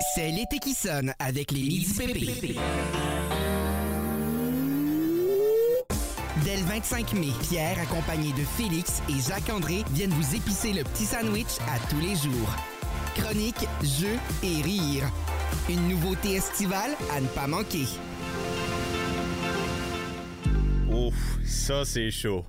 C'est l'été qui sonne avec les Midi Pépé. Dès le 25 mai, Pierre, accompagné de Félix et Jacques-André, viennent vous épicer le petit sandwich à tous les jours. Chronique, jeux et rire. Une nouveauté estivale à ne pas manquer. Ouf, ça c'est chaud.